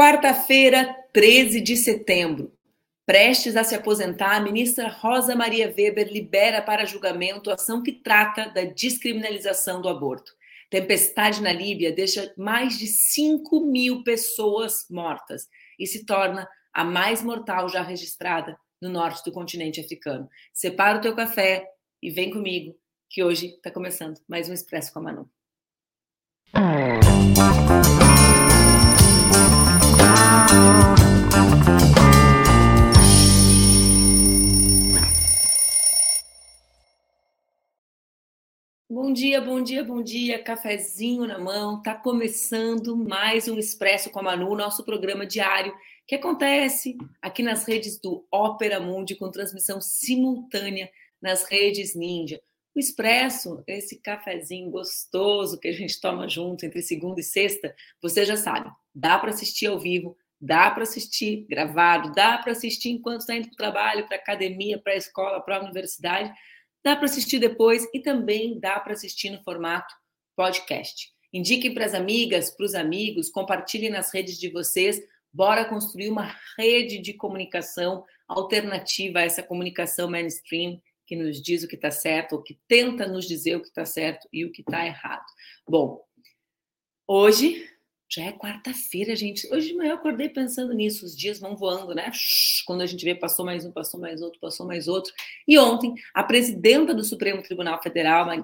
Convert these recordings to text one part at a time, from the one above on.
Quarta-feira, 13 de setembro. Prestes a se aposentar, a ministra Rosa Maria Weber libera para julgamento a ação que trata da descriminalização do aborto. Tempestade na Líbia deixa mais de 5 mil pessoas mortas e se torna a mais mortal já registrada no norte do continente africano. Separa o teu café e vem comigo, que hoje está começando mais um Expresso com a Manu. Bom dia, bom dia, bom dia. Cafezinho na mão. Tá começando mais um Expresso com a Manu, nosso programa diário que acontece aqui nas redes do Opera Mundi com transmissão simultânea nas redes Ninja. O Expresso, esse cafezinho gostoso que a gente toma junto entre segunda e sexta, você já sabe, dá para assistir ao vivo, dá para assistir gravado, dá para assistir enquanto está indo para o trabalho, para academia, para a escola, para a universidade Dá para assistir depois e também dá para assistir no formato podcast. Indiquem para as amigas, para os amigos, compartilhem nas redes de vocês. Bora construir uma rede de comunicação alternativa a essa comunicação mainstream que nos diz o que está certo, ou que tenta nos dizer o que está certo e o que está errado. Bom, hoje já é quarta-feira, gente. Hoje de manhã eu acordei pensando nisso. Os dias vão voando, né? Quando a gente vê, passou mais um, passou mais outro, passou mais outro. E ontem, a presidenta do Supremo Tribunal Federal, como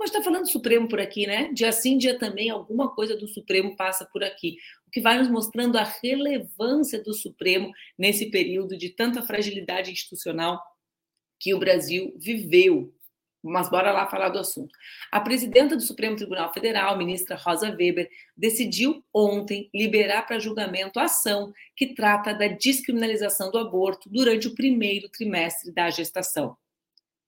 a gente está falando do Supremo por aqui, né? Dia sim, dia também, alguma coisa do Supremo passa por aqui. O que vai nos mostrando a relevância do Supremo nesse período de tanta fragilidade institucional que o Brasil viveu mas bora lá falar do assunto. A presidenta do Supremo Tribunal Federal, ministra Rosa Weber, decidiu ontem liberar para julgamento a ação que trata da descriminalização do aborto durante o primeiro trimestre da gestação.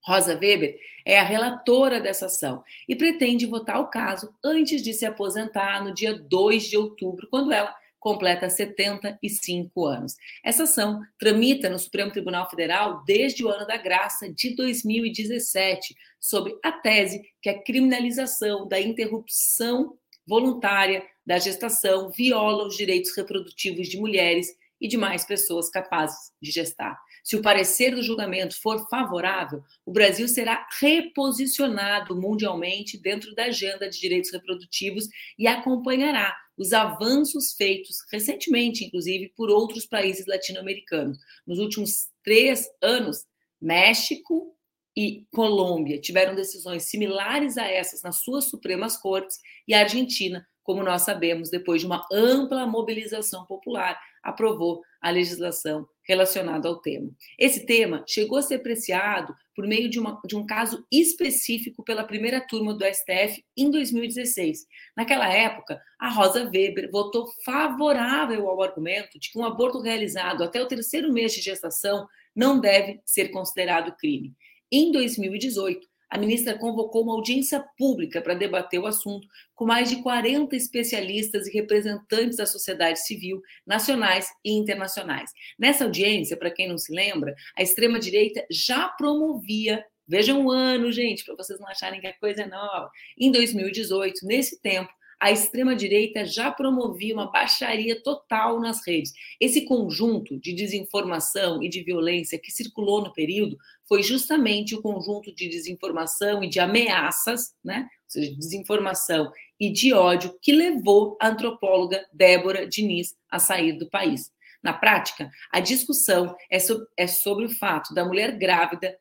Rosa Weber é a relatora dessa ação e pretende votar o caso antes de se aposentar no dia 2 de outubro, quando ela completa 75 anos. Essa ação tramita no Supremo Tribunal Federal desde o ano da graça de 2017, sobre a tese que a criminalização da interrupção voluntária da gestação viola os direitos reprodutivos de mulheres e de mais pessoas capazes de gestar. Se o parecer do julgamento for favorável, o Brasil será reposicionado mundialmente dentro da agenda de direitos reprodutivos e acompanhará os avanços feitos recentemente, inclusive, por outros países latino-americanos. Nos últimos três anos, México e Colômbia tiveram decisões similares a essas nas suas Supremas Cortes, e a Argentina, como nós sabemos, depois de uma ampla mobilização popular, aprovou a legislação relacionada ao tema. Esse tema chegou a ser apreciado por meio de, uma, de um caso específico pela primeira turma do STF em 2016. Naquela época, a Rosa Weber votou favorável ao argumento de que um aborto realizado até o terceiro mês de gestação não deve ser considerado crime. Em 2018, a ministra convocou uma audiência pública para debater o assunto com mais de 40 especialistas e representantes da sociedade civil, nacionais e internacionais. Nessa audiência, para quem não se lembra, a extrema-direita já promovia Vejam o ano, gente, para vocês não acharem que a coisa é nova. Em 2018, nesse tempo, a extrema-direita já promovia uma baixaria total nas redes. Esse conjunto de desinformação e de violência que circulou no período foi justamente o conjunto de desinformação e de ameaças, né? ou seja, desinformação e de ódio que levou a antropóloga Débora Diniz a sair do país. Na prática, a discussão é, é sobre o fato da mulher grávida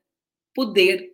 poder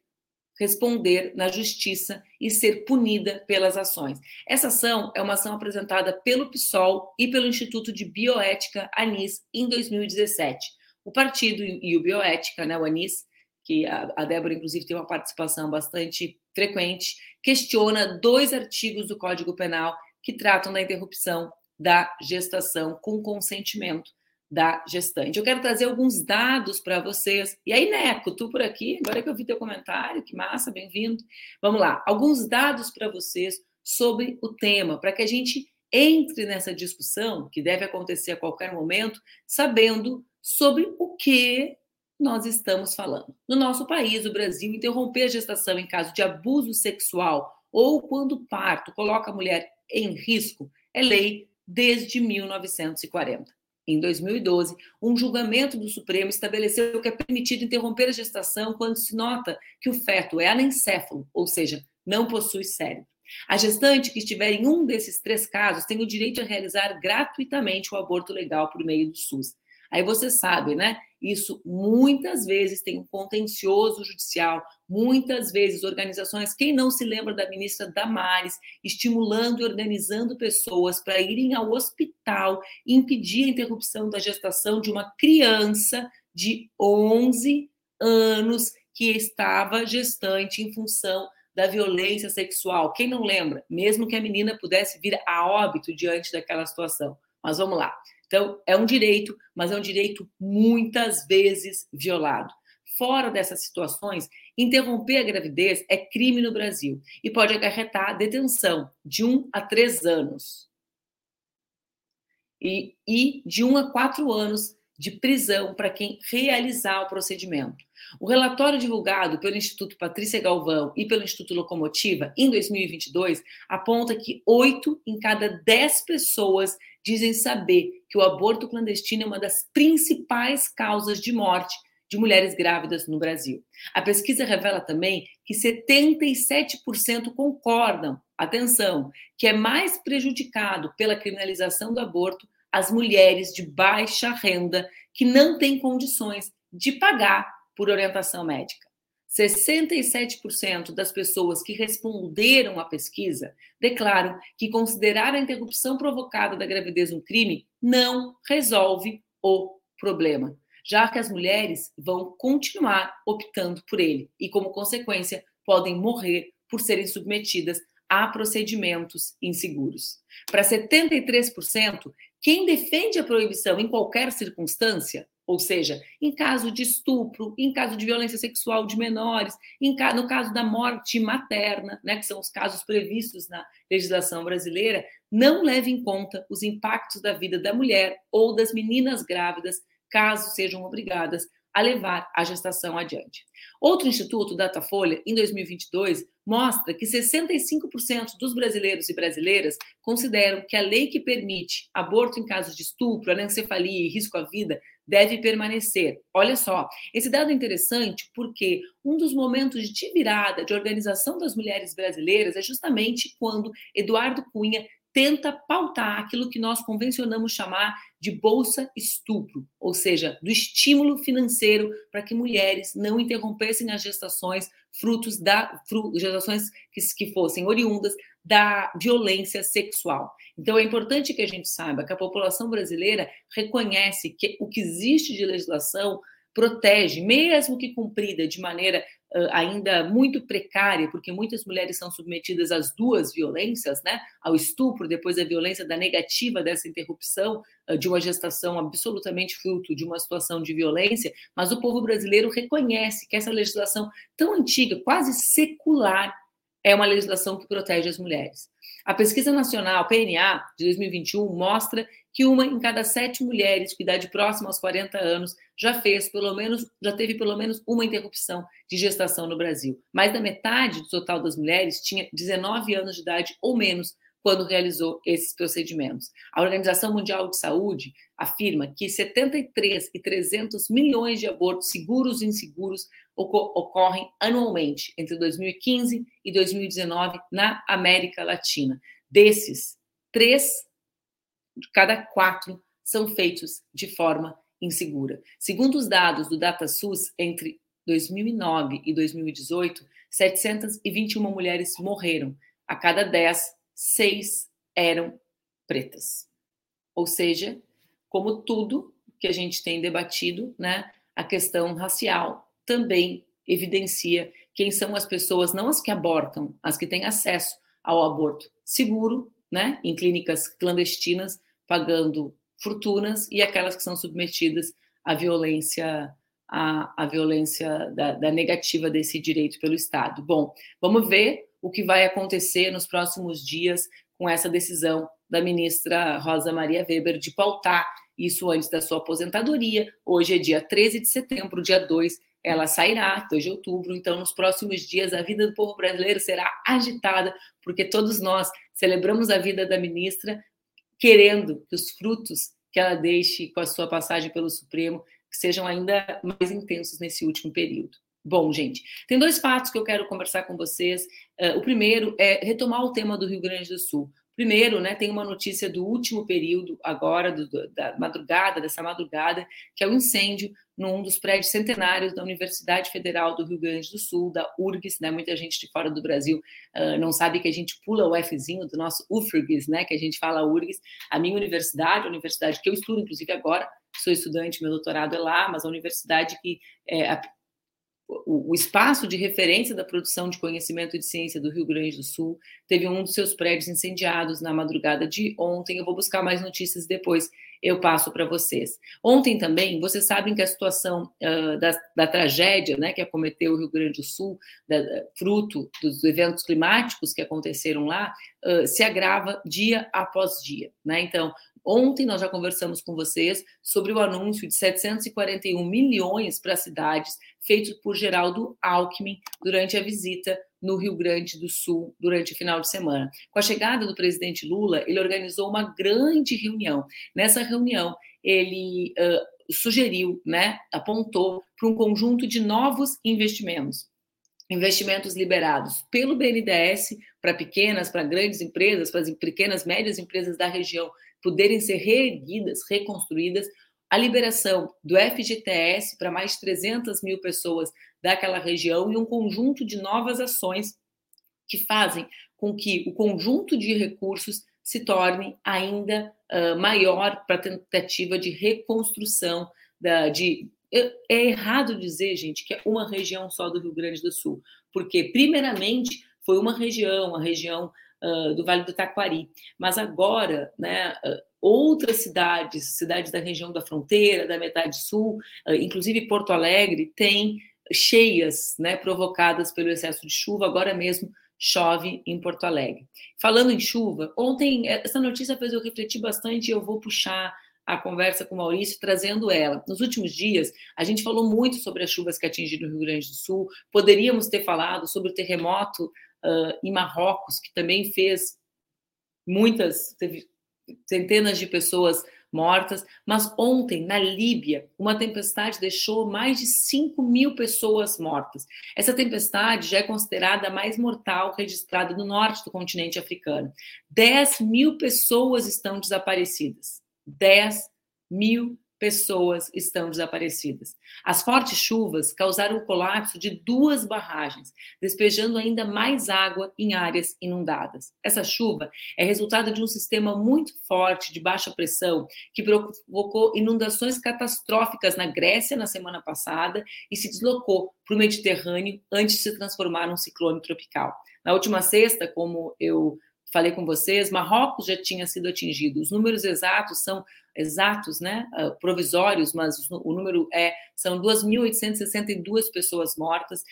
responder na justiça e ser punida pelas ações. Essa ação é uma ação apresentada pelo PSOL e pelo Instituto de Bioética ANIS em 2017. O partido e o Bioética, né, o ANIS, que a, Débora, inclusive, tem uma participação bastante frequente, questiona dois artigos do Código Penal que tratam da interrupção da gestação com consentimento da gestante. Eu quero trazer alguns dados para vocês. E aí, Neco, tu por aqui, agora que eu vi teu comentário, que massa, bem-vindo. Vamos lá, alguns dados para vocês sobre o tema, para que a gente entre nessa discussão, que deve acontecer a qualquer momento, sabendo sobre o que nós estamos falando. No nosso país, o Brasil, interromper a gestação em caso de abuso sexual ou quando o parto coloca a mulher em risco é lei desde 1940. Em 2012, um julgamento do Supremo estabeleceu que é permitido interromper a gestação quando se nota que o feto é anencéfalo, ou seja, não possui cérebro. A gestante que estiver em um desses três casos tem o direito a realizar gratuitamente o aborto legal por meio do SUS. Aí você sabe, né? Isso muitas vezes tem um contencioso judicial, muitas vezes organizações, quem não se lembra da ministra Damares, estimulando e organizando pessoas para irem ao hospital impedir a interrupção da gestação de uma criança de 11 anos que estava gestante em função da violência sexual. Quem não lembra? Mesmo que a menina pudesse vir a óbito diante daquela situação. Mas vamos lá. Então, é um direito, mas é um direito muitas vezes violado. Fora dessas situações, interromper a gravidez é crime no Brasil e pode acarretar detenção de um a três anos e, e de um a quatro anos de prisão para quem realizar o procedimento. O relatório divulgado pelo Instituto Patrícia Galvão e pelo Instituto Locomotiva em 2022 aponta que oito em cada dez pessoas dizem saber que o aborto clandestino é uma das principais causas de morte de mulheres grávidas no Brasil. A pesquisa revela também que 77% concordam, atenção, que é mais prejudicado pela criminalização do aborto as mulheres de baixa renda que não têm condições de pagar por orientação médica. 67% das pessoas que responderam à pesquisa declaram que considerar a interrupção provocada da gravidez um crime não resolve o problema, já que as mulheres vão continuar optando por ele e, como consequência, podem morrer por serem submetidas a procedimentos inseguros. Para 73%, quem defende a proibição em qualquer circunstância, ou seja, em caso de estupro, em caso de violência sexual de menores, no caso da morte materna, né, que são os casos previstos na legislação brasileira, não leva em conta os impactos da vida da mulher ou das meninas grávidas, caso sejam obrigadas a levar a gestação adiante. Outro instituto, Datafolha, em 2022, mostra que 65% dos brasileiros e brasileiras consideram que a lei que permite aborto em casos de estupro, anencefalia e risco à vida deve permanecer. Olha só, esse dado é interessante porque um dos momentos de virada de organização das mulheres brasileiras é justamente quando Eduardo Cunha tenta pautar aquilo que nós convencionamos chamar de bolsa estupro, ou seja, do estímulo financeiro para que mulheres não interrompessem as gestações frutos da fru, gestações que, que fossem oriundas da violência sexual. Então é importante que a gente saiba que a população brasileira reconhece que o que existe de legislação protege, mesmo que cumprida de maneira uh, ainda muito precária, porque muitas mulheres são submetidas às duas violências, né? Ao estupro, depois a violência da negativa dessa interrupção uh, de uma gestação absolutamente fruto de uma situação de violência, mas o povo brasileiro reconhece que essa legislação tão antiga, quase secular, é uma legislação que protege as mulheres. A pesquisa nacional PNA de 2021 mostra que uma em cada sete mulheres com idade próxima aos 40 anos já fez pelo menos, já teve pelo menos uma interrupção de gestação no Brasil. Mais da metade do total das mulheres tinha 19 anos de idade ou menos quando realizou esses procedimentos. A Organização Mundial de Saúde afirma que 73 e 300 milhões de abortos seguros e inseguros ocorrem anualmente entre 2015 e 2019 na América Latina. Desses, três de cada quatro são feitos de forma insegura. Segundo os dados do DataSUS, entre 2009 e 2018, 721 mulheres morreram. A cada 10, seis eram pretas. Ou seja, como tudo que a gente tem debatido, né, a questão racial também evidencia quem são as pessoas, não as que abortam, as que têm acesso ao aborto seguro, né, em clínicas clandestinas, pagando fortunas, e aquelas que são submetidas à violência à, à violência da, da negativa desse direito pelo Estado. Bom, vamos ver o que vai acontecer nos próximos dias com essa decisão da ministra Rosa Maria Weber de pautar isso antes da sua aposentadoria. Hoje é dia 13 de setembro, dia 2 ela sairá, 2 de outubro. Então, nos próximos dias, a vida do povo brasileiro será agitada, porque todos nós celebramos a vida da ministra, querendo que os frutos que ela deixe com a sua passagem pelo Supremo sejam ainda mais intensos nesse último período. Bom, gente, tem dois fatos que eu quero conversar com vocês. Uh, o primeiro é retomar o tema do Rio Grande do Sul. Primeiro, né, tem uma notícia do último período, agora, do, da madrugada, dessa madrugada, que é o incêndio num dos prédios centenários da Universidade Federal do Rio Grande do Sul, da URGS, né? Muita gente de fora do Brasil uh, não sabe que a gente pula o Fzinho do nosso UFRGS, né? Que a gente fala URGS. A minha universidade, a universidade que eu estudo, inclusive agora, sou estudante, meu doutorado é lá, mas a universidade que é o, espaço de referência da produção de conhecimento de ciência do Rio Grande do Sul teve um dos seus prédios incendiados na madrugada de ontem. Eu vou buscar mais notícias depois, eu passo para vocês. Ontem também, vocês sabem que a situação uh, da, da, tragédia né, que acometeu o Rio Grande do Sul, da, fruto dos eventos climáticos que aconteceram lá, uh, se agrava dia após dia. Né? Então, Ontem nós já conversamos com vocês sobre o anúncio de 741 milhões para cidades feito por Geraldo Alckmin durante a visita no Rio Grande do Sul durante o final de semana. Com a chegada do presidente Lula, ele organizou uma grande reunião. Nessa reunião, ele uh, sugeriu, né, apontou para um conjunto de novos investimentos. Investimentos liberados pelo BNDES para pequenas, para grandes empresas, para as pequenas, médias empresas da região poderem ser reerguidas, reconstruídas, a liberação do FGTS para mais de 300 mil pessoas daquela região e um conjunto de novas ações que fazem com que o conjunto de recursos se torne ainda uh, maior para a tentativa de reconstrução da, de é errado dizer, gente, que é uma região só do Rio Grande do Sul, porque primeiramente foi uma região, a região uh, do Vale do Taquari. Mas agora, né, uh, outras cidades, cidades da região da fronteira, da metade sul, inclusive Porto Alegre, tem cheias né, provocadas pelo excesso de chuva. Agora mesmo chove em Porto Alegre. Falando em chuva, ontem essa notícia fez eu refletir bastante e eu vou puxar a conversa com o Maurício, trazendo ela. Nos últimos dias, a gente falou muito sobre as chuvas que atingiram o Rio Grande do Sul, poderíamos ter falado sobre o terremoto uh, em Marrocos, que também fez muitas, teve centenas de pessoas mortas, mas ontem, na Líbia, uma tempestade deixou mais de 5 mil pessoas mortas. Essa tempestade já é considerada a mais mortal registrada no norte do continente africano. 10 mil pessoas estão desaparecidas. 10 mil pessoas estão desaparecidas. As fortes chuvas causaram o colapso de duas barragens, despejando ainda mais água em áreas inundadas. Essa chuva é resultado de um sistema muito forte de baixa pressão que provocou inundações catastróficas na Grécia na semana passada e se deslocou para o Mediterrâneo antes de se transformar num ciclone tropical. Na última sexta, como eu falei com vocês, Marrocos já tinha sido atingido. Os números exatos são exatos, né, ah, provisórios, mas o número é são 2.862 pessoas mortas,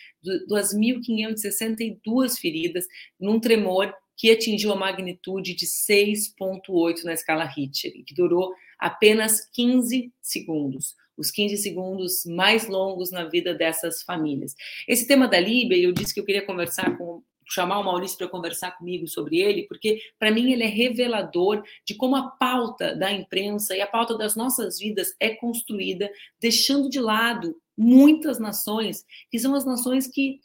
2.562 feridas num tremor que atingiu a magnitude de 6.8 na escala Richter, que durou apenas 15 segundos os 15 segundos mais longos na vida dessas famílias. Esse tema da Líbia, eu disse que eu queria conversar com chamar o Maurício para conversar comigo sobre ele, porque para mim ele é revelador de como a pauta da imprensa e a pauta das nossas vidas é construída, deixando de lado muitas nações, que são as nações que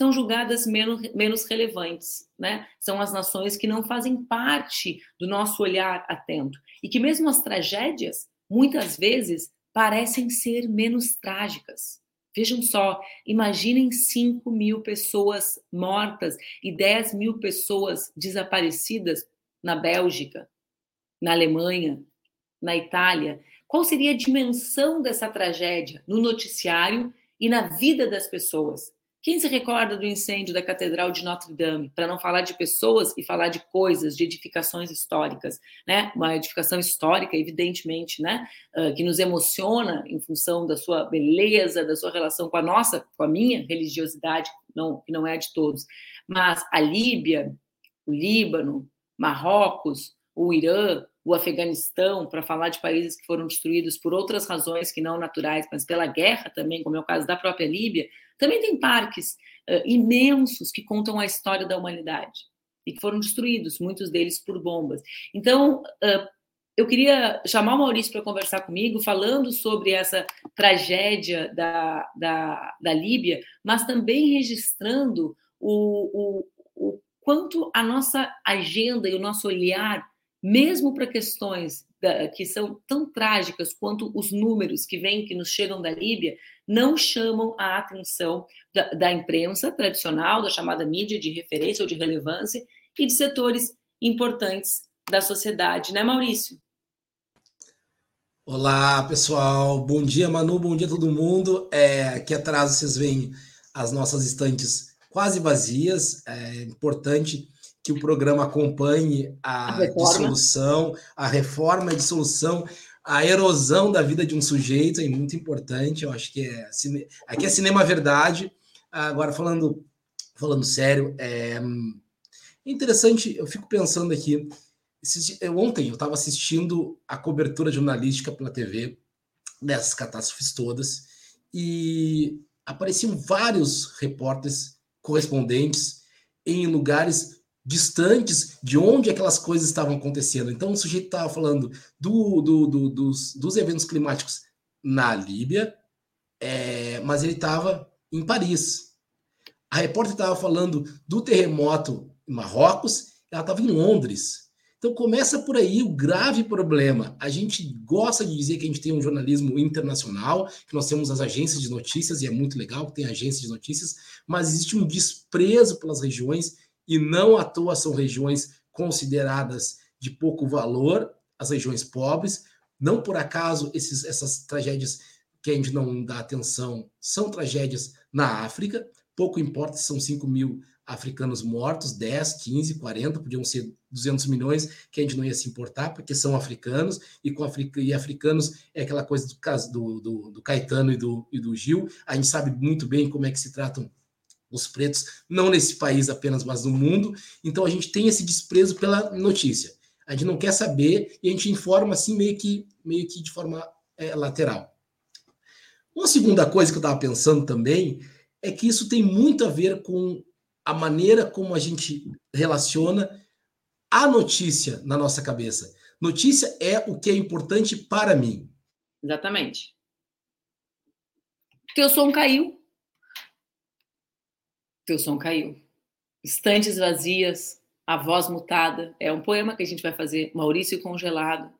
são julgadas menos, menos relevantes, né? São as nações que não fazem parte do nosso olhar atento. E que mesmo as tragédias, muitas vezes, parecem ser menos trágicas. Vejam só, imaginem 5 mil pessoas mortas e 10 mil pessoas desaparecidas na Bélgica, na Alemanha, na Itália. Qual seria a dimensão dessa tragédia no noticiário e na vida das pessoas? Quem se recorda do incêndio da Catedral de Notre Dame? Para não falar de pessoas e falar de coisas, de edificações históricas, né? Uma edificação histórica, evidentemente, né? Uh, que nos emociona em função da sua beleza, da sua relação com a nossa, com a minha religiosidade, não, que não é a de todos. Mas a Líbia, o Líbano, Marrocos, o Irã, o Afeganistão, para falar de países que foram destruídos por outras razões que não naturais, mas pela guerra também, como é o caso da própria Líbia, também tem parques uh, imensos que contam a história da humanidade e que foram destruídos, muitos deles por bombas. Então, eu queria chamar o Maurício para conversar comigo, falando sobre essa tragédia da, da, da Líbia, mas também registrando o, o, o quanto a nossa agenda e o nosso olhar, mesmo para questões da, que são tão trágicas quanto os números que vêm, que nos chegam da Líbia, não chamam a atenção da, da imprensa tradicional, da chamada mídia de referência ou de relevância, e de setores importantes da sociedade, né, Maurício? Olá, pessoal. Bom dia, Manu. Bom dia, todo mundo. É, aqui atrás vocês veem as nossas estantes quase vazias. É importante que o programa acompanhe a, a dissolução, a reforma, a dissolução, a erosão da vida de um sujeito. É muito importante. Eu acho que é aqui é cinema verdade. Agora falando falando sério, é interessante. Eu fico pensando aqui Ontem eu estava assistindo a cobertura jornalística pela TV dessas catástrofes todas e apareciam vários repórteres correspondentes em lugares distantes de onde aquelas coisas estavam acontecendo. Então o sujeito estava falando do, do, do, dos, dos eventos climáticos na Líbia, é, mas ele estava em Paris. A repórter estava falando do terremoto em Marrocos, ela estava em Londres. Então começa por aí o grave problema. A gente gosta de dizer que a gente tem um jornalismo internacional, que nós temos as agências de notícias, e é muito legal que tem agências de notícias, mas existe um desprezo pelas regiões, e não à toa são regiões consideradas de pouco valor, as regiões pobres. Não por acaso esses, essas tragédias que a gente não dá atenção são tragédias na África. Pouco importa se são 5 mil africanos mortos, 10, 15, 40, podiam ser 200 milhões, que a gente não ia se importar, porque são africanos, e com africa, e africanos é aquela coisa do, do, do, do Caetano e do, e do Gil, a gente sabe muito bem como é que se tratam os pretos, não nesse país apenas, mas no mundo, então a gente tem esse desprezo pela notícia. A gente não quer saber e a gente informa assim meio que, meio que de forma é, lateral. Uma segunda coisa que eu estava pensando também é que isso tem muito a ver com a maneira como a gente relaciona a notícia na nossa cabeça. Notícia é o que é importante para mim. Exatamente. Teu som caiu. Teu som caiu. Estantes vazias, a voz mutada. É um poema que a gente vai fazer. Maurício congelado.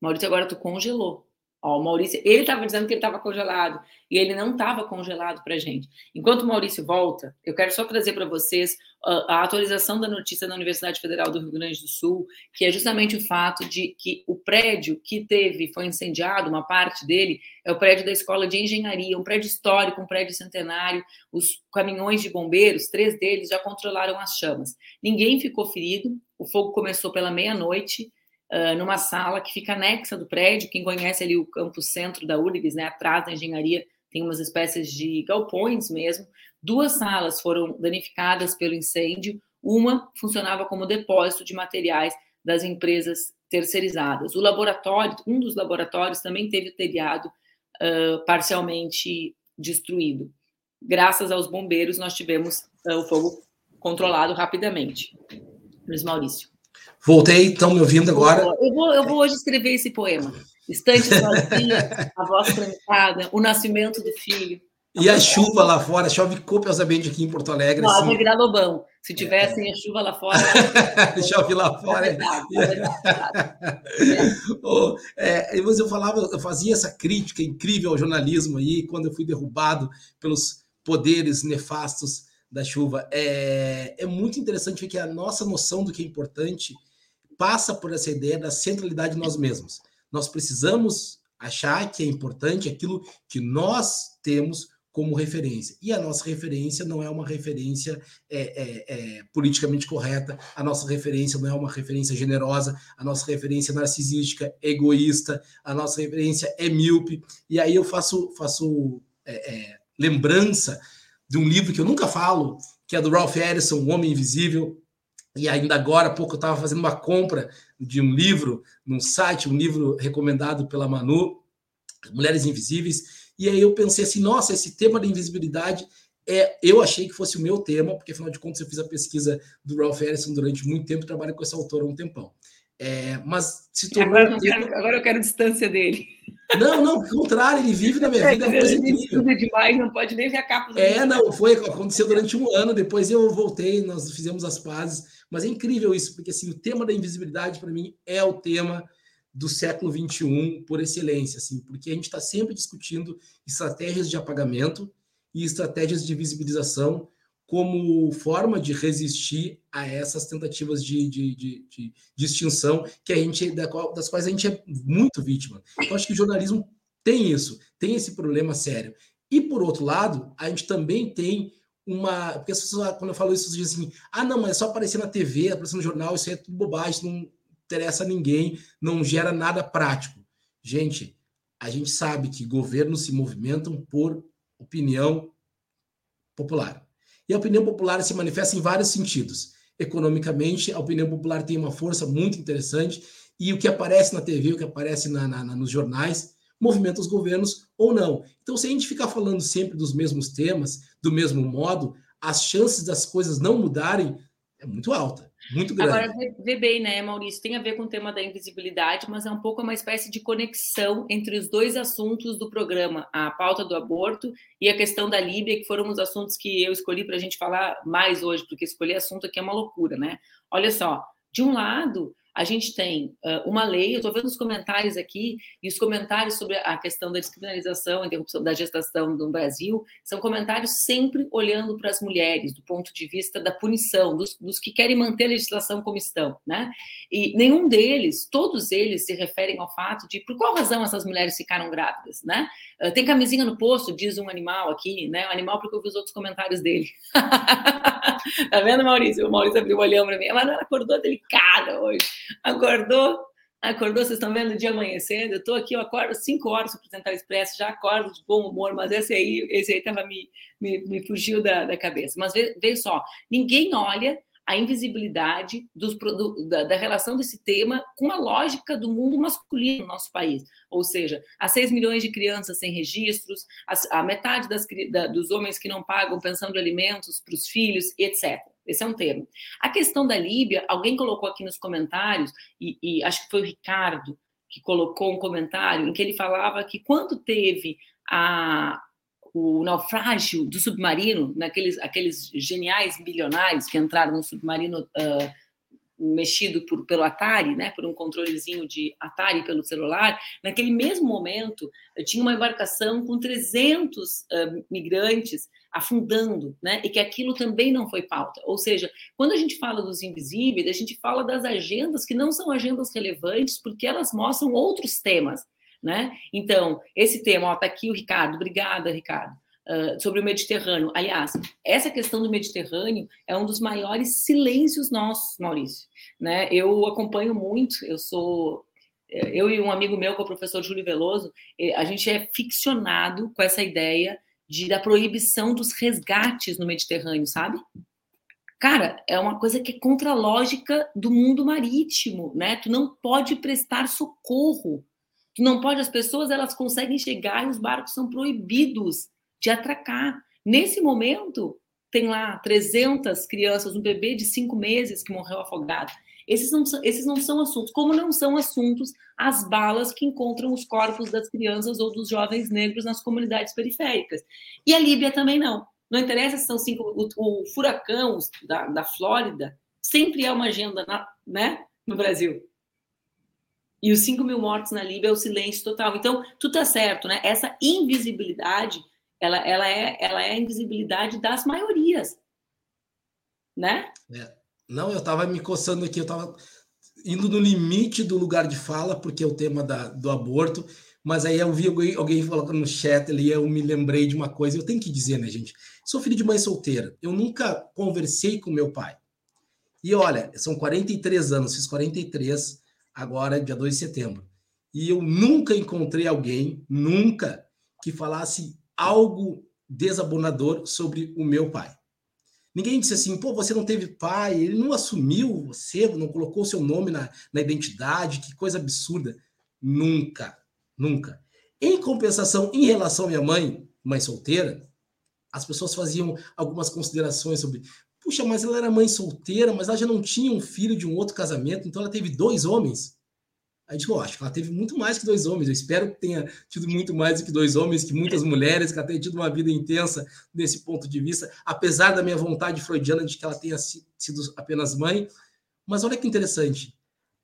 Maurício, agora tu congelou. Ó, o Maurício, ele estava dizendo que ele estava congelado e ele não estava congelado para gente. Enquanto o Maurício volta, eu quero só trazer para vocês a, a, atualização da notícia da Universidade Federal do Rio Grande do Sul, que é justamente o fato de que o prédio que teve, foi incendiado, uma parte dele, é o prédio da Escola de Engenharia, um prédio histórico, um prédio centenário. Os caminhões de bombeiros, três deles, já controlaram as chamas. Ninguém ficou ferido, o fogo começou pela meia-noite numa sala que fica anexa do prédio. Quem conhece ali o campo centro da URGS, né, atrás da engenharia, tem umas espécies de galpões mesmo. Duas salas foram danificadas pelo incêndio. Uma funcionava como depósito de materiais das empresas terceirizadas. O laboratório, um dos laboratórios, também teve o telhado uh, parcialmente destruído. Graças aos bombeiros, nós tivemos uh, o fogo controlado rapidamente. Luiz Maurício. Voltei, estão me ouvindo agora? Eu vou, eu vou hoje escrever esse poema. Estante vazia, a voz trancada, o nascimento do filho. E a chuva lá fora, chove copiosamente aqui em Porto Alegre. Não, assim. virar lobão. Se tivessem é. a chuva lá fora. chove lá fora. É verdade, é verdade. oh, é, mas eu falava, eu fazia essa crítica incrível ao jornalismo aí, quando eu fui derrubado pelos poderes nefastos da chuva. É, é muito interessante ver que a nossa noção do que é importante passa por essa ideia da centralidade de nós mesmos. Nós precisamos achar que é importante aquilo que nós temos como referência. E a nossa referência não é uma referência é, é, é, politicamente correta, a nossa referência não é uma referência generosa, a nossa referência é narcisística, egoísta, a nossa referência é míope. E aí eu faço, faço é, é, lembrança de um livro que eu nunca falo, que é do Ralph Ellison, O Homem Invisível. E ainda agora há pouco eu estava fazendo uma compra de um livro num site, um livro recomendado pela Manu, Mulheres Invisíveis. E aí eu pensei assim, nossa, esse tema da invisibilidade é, eu achei que fosse o meu tema, porque afinal de contas eu fiz a pesquisa do Ralph Ellison durante muito tempo, trabalho com esse autor há um tempão. É, mas se tornou. Agora, agora eu quero distância dele. Não, não, contrário, ele vive na minha é, vida. É, coisa incrível. demais, não pode nem ver a capa. É, não, foi, aconteceu durante um ano, depois eu voltei, nós fizemos as pazes, mas é incrível isso, porque assim, o tema da invisibilidade, para mim, é o tema do século XXI por excelência, assim, porque a gente está sempre discutindo estratégias de apagamento e estratégias de visibilização como forma de resistir a essas tentativas de, de, de, de, de extinção que a gente das quais a gente é muito vítima. Eu acho que o jornalismo tem isso, tem esse problema sério. E por outro lado, a gente também tem uma. Porque as pessoas, quando eu falo isso, dizem assim: ah, não, mas é só aparecer na TV, aparecer no jornal, isso é tudo bobagem, não interessa a ninguém, não gera nada prático. Gente, a gente sabe que governos se movimentam por opinião popular. E a opinião popular se manifesta em vários sentidos. Economicamente, a opinião popular tem uma força muito interessante e o que aparece na TV, o que aparece na, na, nos jornais, movimenta os governos ou não. Então, se a gente ficar falando sempre dos mesmos temas, do mesmo modo, as chances das coisas não mudarem é muito alta. Muito grande. Agora, vê bem, né, Maurício? Tem a ver com o tema da invisibilidade, mas é um pouco uma espécie de conexão entre os dois assuntos do programa, a pauta do aborto e a questão da Líbia, que foram os assuntos que eu escolhi para a gente falar mais hoje, porque escolher assunto aqui é uma loucura, né? Olha só, de um lado, a gente tem uh, uma lei, eu estou vendo os comentários aqui, e os comentários sobre a questão da descriminalização, interrupção da gestação no Brasil, são comentários sempre olhando para as mulheres, do ponto de vista da punição, dos, dos, que querem manter a legislação como estão, né? E nenhum deles, todos eles se referem ao fato de por qual razão essas mulheres ficaram grávidas, né? Uh, tem camisinha no posto, diz um animal aqui, né? Um animal porque eu vi os outros comentários dele. tá vendo, Maurício? O Maurício abriu o olhão para mim, mas ela acordou delicada hoje. Acordou? Acordou? Vocês estão vendo o dia amanhecendo? Eu estou aqui, eu acordo 5 horas para apresentar o Expresso, já acordo de bom humor, mas esse aí, esse aí tava me, me, me fugiu da, da cabeça. Mas veja só, ninguém olha a invisibilidade dos, do, da, da, relação desse tema com a lógica do mundo masculino no nosso país. Ou seja, há 6 milhões de crianças sem registros, a, a metade das, da, dos homens que não pagam pensão de alimentos para os filhos, etc. Esse é um termo. A questão da Líbia, alguém colocou aqui nos comentários, e, e acho que foi o Ricardo que colocou um comentário em que ele falava que quando teve a, o naufrágio do submarino, naqueles aqueles geniais bilionários que entraram no submarino uh, mexido por, pelo Atari, né, por um controlezinho de Atari pelo celular, naquele mesmo momento tinha uma embarcação com 300 uh, migrantes afundando, né, e que aquilo também não foi pauta. Ou seja, quando a gente fala dos invisíveis, a gente fala das agendas que não são agendas relevantes porque elas mostram outros temas, né? Então, esse tema, tá aqui o Ricardo, obrigada, Ricardo. Uh, sobre o Mediterrâneo. Aliás, essa questão do Mediterrâneo é um dos maiores silêncios nossos, Maurício. Né? Eu acompanho muito, eu sou. Eu e um amigo meu, que é o professor Júlio Veloso, a gente é ficcionado com essa ideia de, da proibição dos resgates no Mediterrâneo, sabe? Cara, é uma coisa que é contra a lógica do mundo marítimo, né? Tu não pode prestar socorro. Não pode, as pessoas elas conseguem chegar e os barcos são proibidos de atracar. Nesse momento, tem lá 300 crianças, um bebê de cinco meses que morreu afogado. Esses não, esses não são assuntos, como não são assuntos as balas que encontram os corpos das crianças ou dos jovens negros nas comunidades periféricas. E a Líbia também não. Não interessa se são cinco. O, o furacão da, da Flórida sempre é uma agenda na, né, no Brasil. E os 5 mil mortos na Líbia é o silêncio total. Então, tu tá certo, né? Essa invisibilidade ela, ela, é, ela é a invisibilidade das maiorias, né? É. Não, eu estava me coçando aqui, eu estava indo no limite do lugar de fala, porque é o tema da, do aborto, mas aí eu vi alguém, alguém falando no chat ali, eu me lembrei de uma coisa, eu tenho que dizer, né, gente? Sou filho de mãe solteira, eu nunca conversei com meu pai. E olha, são 43 anos, fiz 43 agora, dia 2 de setembro. E eu nunca encontrei alguém, nunca, que falasse algo desabonador sobre o meu pai. Ninguém disse assim, pô, você não teve pai, ele não assumiu você, não colocou seu nome na, na identidade, que coisa absurda. Nunca, nunca. Em compensação, em relação à minha mãe, mãe solteira, as pessoas faziam algumas considerações sobre, puxa, mas ela era mãe solteira, mas ela já não tinha um filho de um outro casamento, então ela teve dois homens. Aí digo, acho que ela teve muito mais que dois homens. Eu espero que tenha tido muito mais do que dois homens, que muitas mulheres, que ela tenha tido uma vida intensa desse ponto de vista, apesar da minha vontade freudiana de que ela tenha sido apenas mãe. Mas olha que interessante.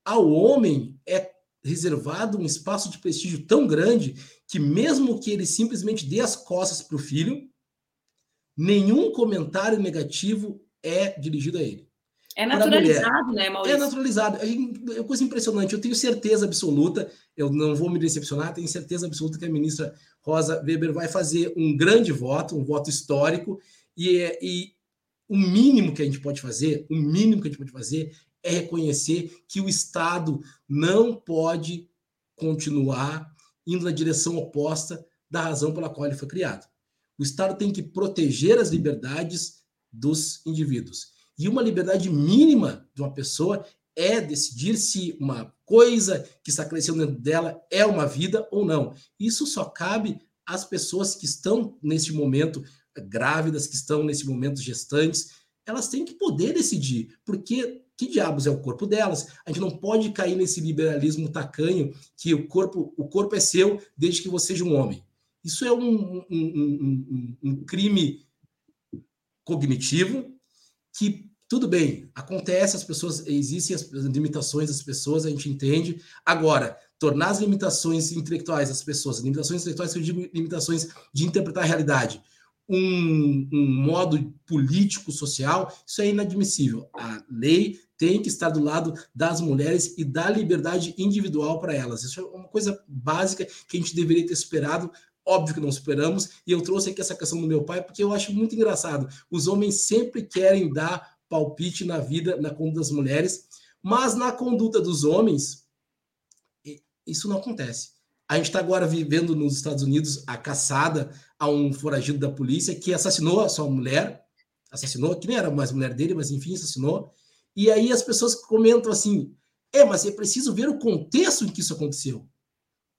Ao homem é reservado um espaço de prestígio tão grande que, mesmo que ele simplesmente dê as costas para o filho, nenhum comentário negativo é dirigido a ele. É naturalizado, né, Maurício? É naturalizado. É uma coisa impressionante. Eu tenho certeza absoluta, eu não vou me decepcionar, tenho certeza absoluta que a ministra Rosa Weber vai fazer um grande voto, um voto histórico, e, e o mínimo que a gente pode fazer, o mínimo que a gente pode fazer é reconhecer que o Estado não pode continuar indo na direção oposta da razão pela qual ele foi criado. O Estado tem que proteger as liberdades dos indivíduos. E uma liberdade mínima de uma pessoa é decidir se uma coisa que está crescendo dentro dela é uma vida ou não. Isso só cabe às pessoas que estão nesse momento grávidas, que estão nesse momento gestantes. Elas têm que poder decidir, porque que diabos é o corpo delas? A gente não pode cair nesse liberalismo tacanho que o corpo, o corpo é seu desde que você seja um homem. Isso é um, um, um, um crime cognitivo que tudo bem, acontece, as pessoas existem as limitações das pessoas, a gente entende. Agora, tornar as limitações intelectuais das pessoas, limitações intelectuais que eu digo limitações de interpretar a realidade, um, um modo político, social, isso é inadmissível. A lei tem que estar do lado das mulheres e dar liberdade individual para elas. Isso é uma coisa básica que a gente deveria ter esperado Óbvio que não superamos, e eu trouxe aqui essa questão do meu pai, porque eu acho muito engraçado. Os homens sempre querem dar palpite na vida, na conduta das mulheres, mas na conduta dos homens, isso não acontece. A gente está agora vivendo nos Estados Unidos a caçada a um foragido da polícia que assassinou a sua mulher, assassinou, que nem era mais mulher dele, mas enfim, assassinou. E aí as pessoas comentam assim: é, mas é preciso ver o contexto em que isso aconteceu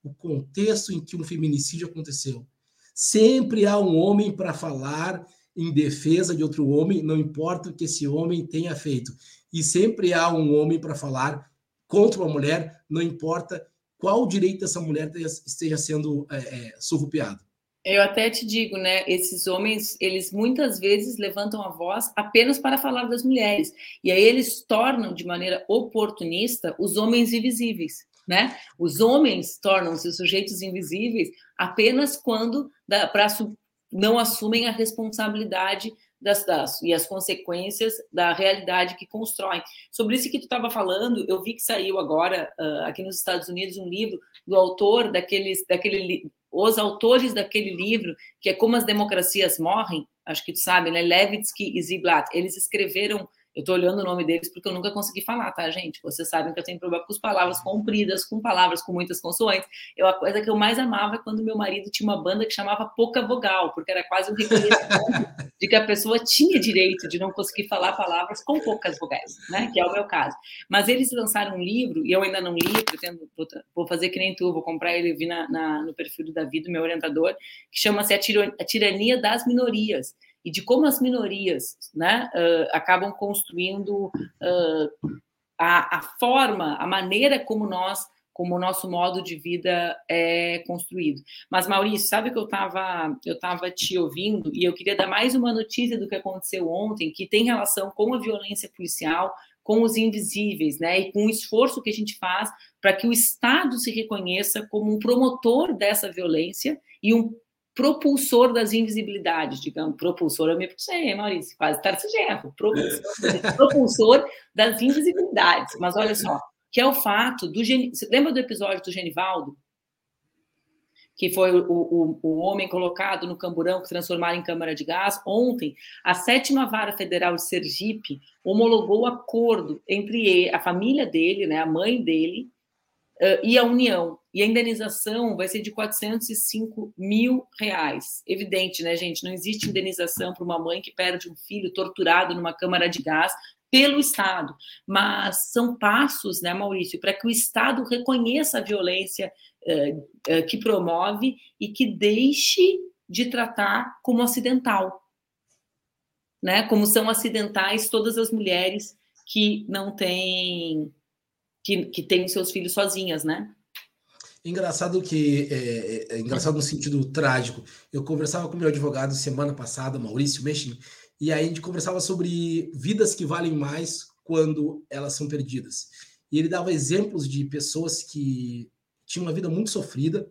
o contexto em que um feminicídio aconteceu. Sempre há um homem para falar em defesa de outro homem, não importa o que esse homem tenha feito. E sempre há um homem para falar contra uma mulher, não importa qual direito essa mulher esteja sendo é, é, surrupiado. Eu até te digo, né? Esses homens, eles muitas vezes levantam a voz apenas para falar das mulheres. E aí eles tornam de maneira oportunista os homens invisíveis né? Os homens tornam-se sujeitos invisíveis apenas quando pra, não assumem a responsabilidade das, das, e as consequências da realidade que constroem. Sobre isso que tu estava falando, eu vi que saiu agora uh, aqui nos Estados Unidos um livro do autor daqueles, daquele, os autores daquele livro que é Como as Democracias Morrem. Acho que tu sabe, né? Levitsky e Ziblatt. Eles escreveram eu estou olhando o nome deles porque eu nunca consegui falar, tá, gente? Vocês sabem que eu tenho problema com palavras compridas, com palavras com muitas consoantes. Eu, a coisa que eu mais amava é quando meu marido tinha uma banda que chamava Pouca Vogal, porque era quase um reconhecimento de que a pessoa tinha direito de não conseguir falar palavras com poucas vogais, né? Que é o meu caso. Mas eles lançaram um livro, e eu ainda não li, pretendo, vou fazer que nem tu, vou comprar ele, vi na, na, no perfil do Davi, do meu orientador, que chama-se a Tirania das Minorias e de como as minorias né, uh, acabam construindo uh, a, a, forma, a maneira como nós, como o nosso modo de vida é construído. Mas, Maurício, sabe que eu estava eu tava te ouvindo e eu queria dar mais uma notícia do que aconteceu ontem, que tem relação com a violência policial, com os invisíveis, né? E com o esforço que a gente faz para que o Estado se reconheça como um promotor dessa violência e um propulsor das invisibilidades, digamos, propulsor, eu me puxei, Maurício, quase Genro, propulsor, propulsor das invisibilidades. Mas olha só, que é o fato do... Você lembra do episódio do Genivaldo? que foi o, o, o, homem colocado no camburão que transformaram em câmara de gás. Ontem, a sétima vara federal de Sergipe homologou o acordo entre a família dele, né, a mãe dele, uh, e a União. E a indenização vai ser de 405 mil reais. Evidente, né, gente? Não existe indenização para uma mãe que perde um filho torturado numa câmara de gás pelo Estado. Mas são passos, né, Maurício, para que o Estado reconheça a violência uh, uh, que promove e que deixe de tratar como acidental, né? Como são acidentais todas as mulheres que não têm que, que têm seus filhos sozinhas, né? Engraçado que é, é, é, engraçado no sentido trágico. Eu conversava com meu advogado semana passada, Maurício Mechin, e aí a gente conversava sobre vidas que valem mais quando elas são perdidas. E ele dava exemplos de pessoas que tinham uma vida muito sofrida,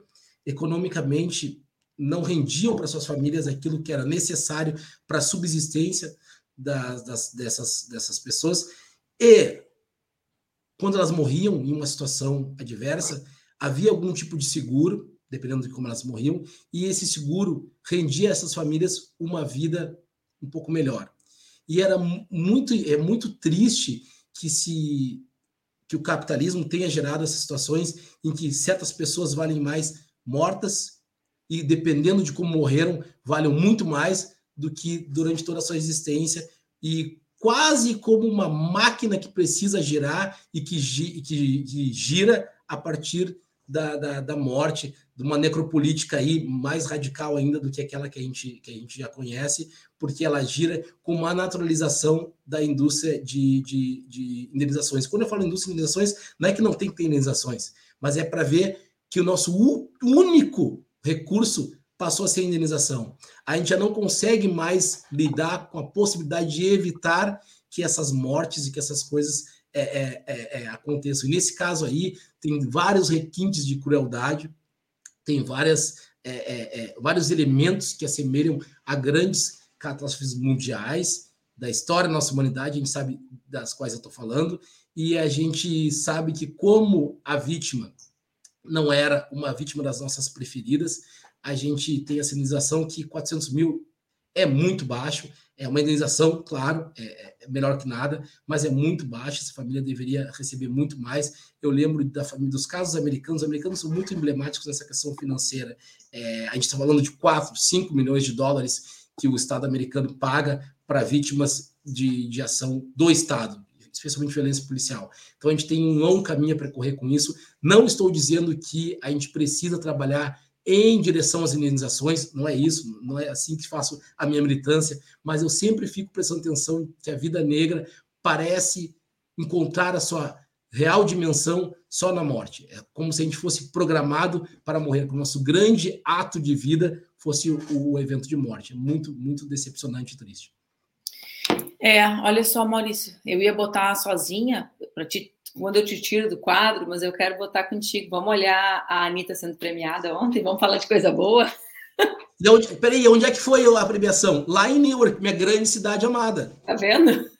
economicamente não rendiam para suas famílias aquilo que era necessário para a subsistência das, das, dessas, dessas pessoas, e quando elas morriam em uma situação adversa, havia algum tipo de seguro, dependendo de como elas morriam, e esse seguro rendia a essas famílias uma vida um pouco melhor. E era muito é muito triste que se que o capitalismo tenha gerado essas situações em que certas pessoas valem mais mortas e dependendo de como morreram, valem muito mais do que durante toda a sua existência e quase como uma máquina que precisa girar e que, que, que gira a partir da, da, da, morte, de uma necropolítica aí mais radical ainda do que aquela que a, gente, que a gente já conhece, porque ela gira com uma naturalização da indústria de, de, de indenizações. Quando eu falo indústria de indenizações, não é que não tem que ter indenizações, mas é para ver que o nosso único recurso passou a ser a indenização. A gente já não consegue mais lidar com a possibilidade de evitar que essas mortes e que essas coisas é, é, é, é, aconteçam. E nesse caso aí, tem vários requintes de crueldade, tem várias, é, é, vários elementos que assemelham a grandes catástrofes mundiais da história da nossa humanidade, a gente sabe das quais eu estou falando, e a gente sabe que, como a vítima não era uma vítima das nossas preferidas, a gente tem a sinalização que 400 mil é muito baixo, é uma indenização, claro, é, é, melhor que nada, mas é muito baixa. Essa família deveria receber muito mais. Eu lembro da família dos casos americanos. Os americanos são muito emblemáticos nessa questão financeira. É, a gente está falando de 4, 5 milhões de dólares que o Estado americano paga para vítimas de, de ação do Estado, especialmente violência policial. Então a gente tem um longo caminho para correr com isso. Não estou dizendo que a gente precisa trabalhar em direção às indenizações, não é isso, não é assim que faço a minha militância, mas eu sempre fico prestando atenção que a vida negra parece encontrar a sua real dimensão só na morte. É como se a gente fosse programado para morrer, que o nosso grande ato de vida fosse o, o evento de morte. É muito, muito decepcionante e triste. É, olha só, Maurício, eu ia botar sozinha para te quando eu te tiro do quadro, mas eu quero botar contigo. Vamos olhar a Anitta sendo premiada ontem, vamos falar de coisa boa. E onde, peraí, onde é que foi a premiação? Lá em Newark, minha grande cidade amada. Tá vendo?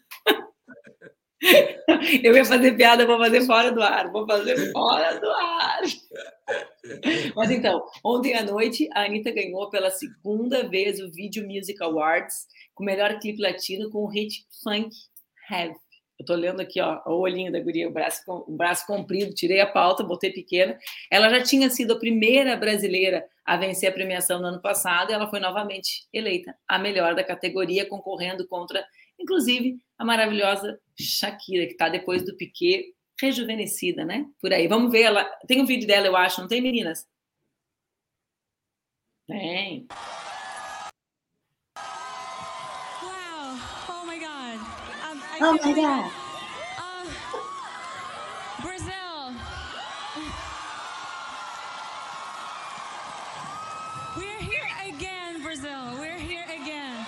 Eu ia fazer piada, vou fazer fora do ar, vou fazer fora do ar. Mas então, ontem à noite, a Anitta ganhou pela segunda vez o Video Music Awards com o melhor clipe latino com o hit Funk Have. Eu tô lendo aqui, ó, o olhinho da guria, o braço, o braço comprido, tirei a pauta, botei pequena. Ela já tinha sido a primeira brasileira a vencer a premiação no ano passado e ela foi novamente eleita a melhor da categoria, concorrendo contra, inclusive, a maravilhosa Shakira, que está depois do Piquet, rejuvenescida, né? Por aí. Vamos ver ela. Tem um vídeo dela, eu acho, não tem, meninas? Tem. Oh my God. Uh, Brazil. We're here again, Brazil. We're here again.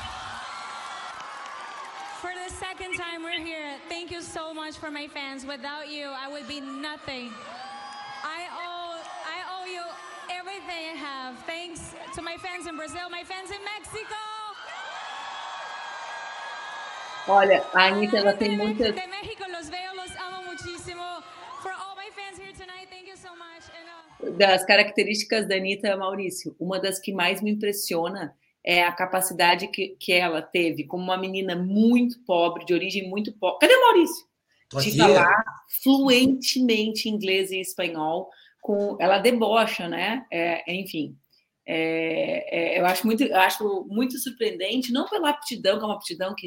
For the second time, we're here. Thank you so much for my fans. Without you, I would be nothing. I owe, I owe you everything I have. Thanks to my fans in Brazil, my fans in Mexico. Olha, a Anitta ela tem muitas. Das características da Anitta, Maurício, uma das que mais me impressiona é a capacidade que, que ela teve, como uma menina muito pobre, de origem muito pobre. Cadê o Maurício? De falar fluentemente inglês e espanhol. Com, ela debocha, né? É, enfim, é, é, eu acho muito, eu acho muito surpreendente, não pela aptidão, que é uma aptidão que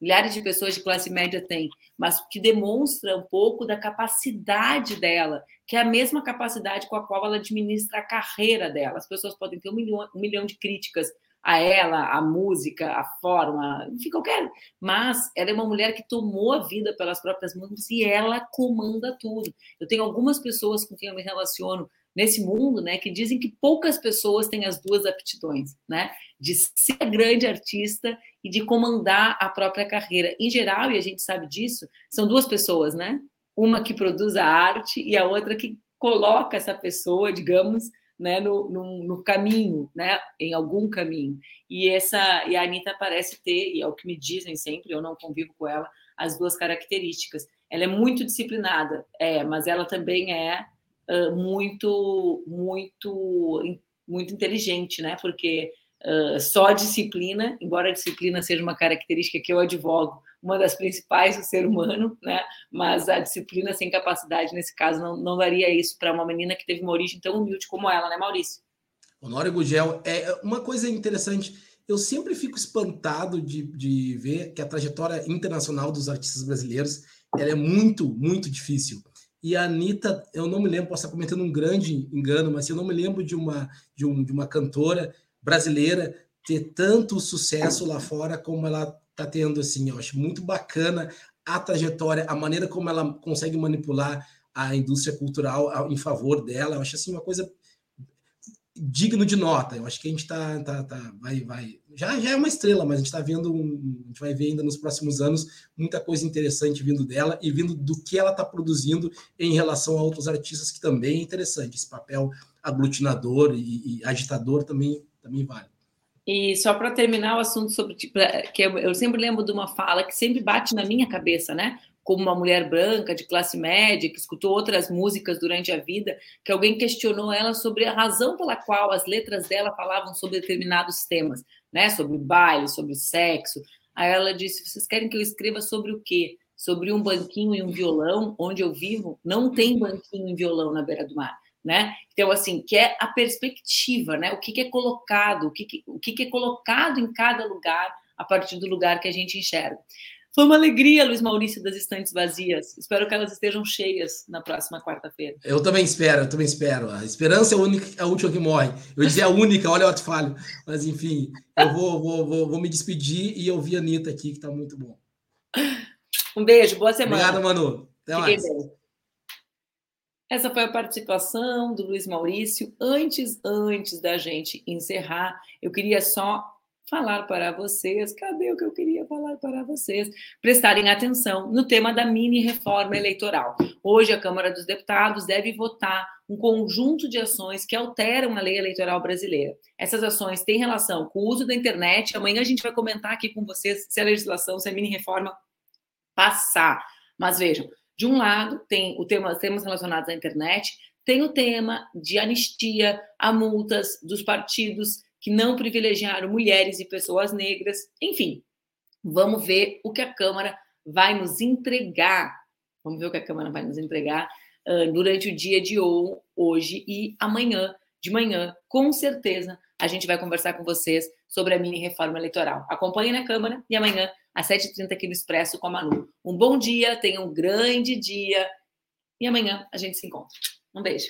milhares de pessoas de classe média têm, mas que demonstra um pouco da capacidade dela, que é a mesma capacidade com a qual ela administra a carreira dela. As pessoas podem ter um milhão, um milhão de críticas a ela, a música, a forma, enfim, qualquer. Mas ela é uma mulher que tomou a vida pelas próprias mãos e ela comanda tudo. Eu tenho algumas pessoas com quem eu me relaciono nesse mundo, né, que dizem que poucas pessoas têm as duas aptidões, né, de ser grande artista e de comandar a própria carreira. Em geral, e a gente sabe disso, são duas pessoas, né? Uma que produz a arte e a outra que coloca essa pessoa, digamos, né, no, no, no, caminho, né, em algum caminho. E essa e a Anitta parece ter, e é o que me dizem sempre, eu não convivo com ela, as duas características. Ela é muito disciplinada, é, mas ela também é uh, muito, muito, muito inteligente, né? Porque Uh, só a disciplina, embora a disciplina seja uma característica que eu advogo, uma das principais do ser humano, né? Mas a disciplina sem capacidade, nesse caso, não, não daria isso para uma menina que teve uma origem tão humilde como ela, né, Maurício? Honório Gugel, é uma coisa interessante. Eu sempre fico espantado de, de ver que a trajetória internacional dos artistas brasileiros ela é muito, muito difícil. E a Anitta, eu não me lembro, posso estar cometendo um grande engano, mas eu não me lembro de uma, de, um, de uma cantora brasileira ter tanto sucesso lá fora como ela está tendo, assim, eu acho muito bacana a trajetória, a maneira como ela consegue manipular a indústria cultural em favor dela, eu acho assim uma coisa digno de nota. Eu acho que a gente tá, tá, tá vai, vai, já, já é uma estrela, mas a gente está vendo, um, a gente vai ver ainda nos próximos anos muita coisa interessante vindo dela e vindo do que ela está produzindo em relação a outros artistas que também é interessante. Esse papel aglutinador e, e agitador também também vale. E só para terminar o assunto sobre tipo, é, que eu, sempre lembro de uma fala que sempre bate na minha cabeça, né? Como uma mulher branca de classe média que escutou outras músicas durante a vida, que alguém questionou ela sobre a razão pela qual as letras dela falavam sobre determinados temas, né? Sobre baile, sobre sexo. Aí ela disse: "Vocês querem que eu escreva sobre o quê? Sobre um banquinho e um violão onde eu vivo? Não tem banquinho e violão na beira do mar." Né? Então, assim, que é a perspectiva, né? O que, que é colocado, o, que, que, o que, que é colocado em cada lugar a partir do lugar que a gente enxerga. Foi uma alegria, Luiz Maurício, das estantes vazias. Espero que elas estejam cheias na próxima quarta-feira. Eu também espero, eu também espero. A esperança é a, única, a última que morre. Eu dizia a única, olha o falho. Mas, enfim, eu vou, vou, vou, vou me despedir e ouvir a Anitta aqui, que está muito bom. Um beijo, boa semana. Obrigado, Manu. Até Fiquei mais. Bem. Essa foi a participação do Luiz Maurício. Antes, antes da gente encerrar, eu queria só falar para vocês, cadê o que eu queria falar para vocês? Prestarem atenção no tema da mini reforma eleitoral. Hoje a Câmara dos Deputados deve votar um conjunto de ações que alteram a lei eleitoral brasileira. Essas ações têm relação com o uso da internet. Amanhã a gente vai comentar aqui com vocês se a legislação, se a mini reforma passar. Mas vejam, de um lado, tem o tema, temas relacionados à internet, tem o tema de anistia a multas dos partidos que não privilegiaram mulheres e pessoas negras. Enfim, vamos ver o que a Câmara vai nos entregar. Vamos ver o que a Câmara vai nos entregar uh, durante o dia de hoje e amanhã, de manhã, com certeza, a gente vai conversar com vocês sobre a mini reforma eleitoral. Acompanhe na Câmara e amanhã às 7h30 aqui no Expresso com a Manu. Um bom dia, tenha um grande dia e amanhã a gente se encontra. Um beijo.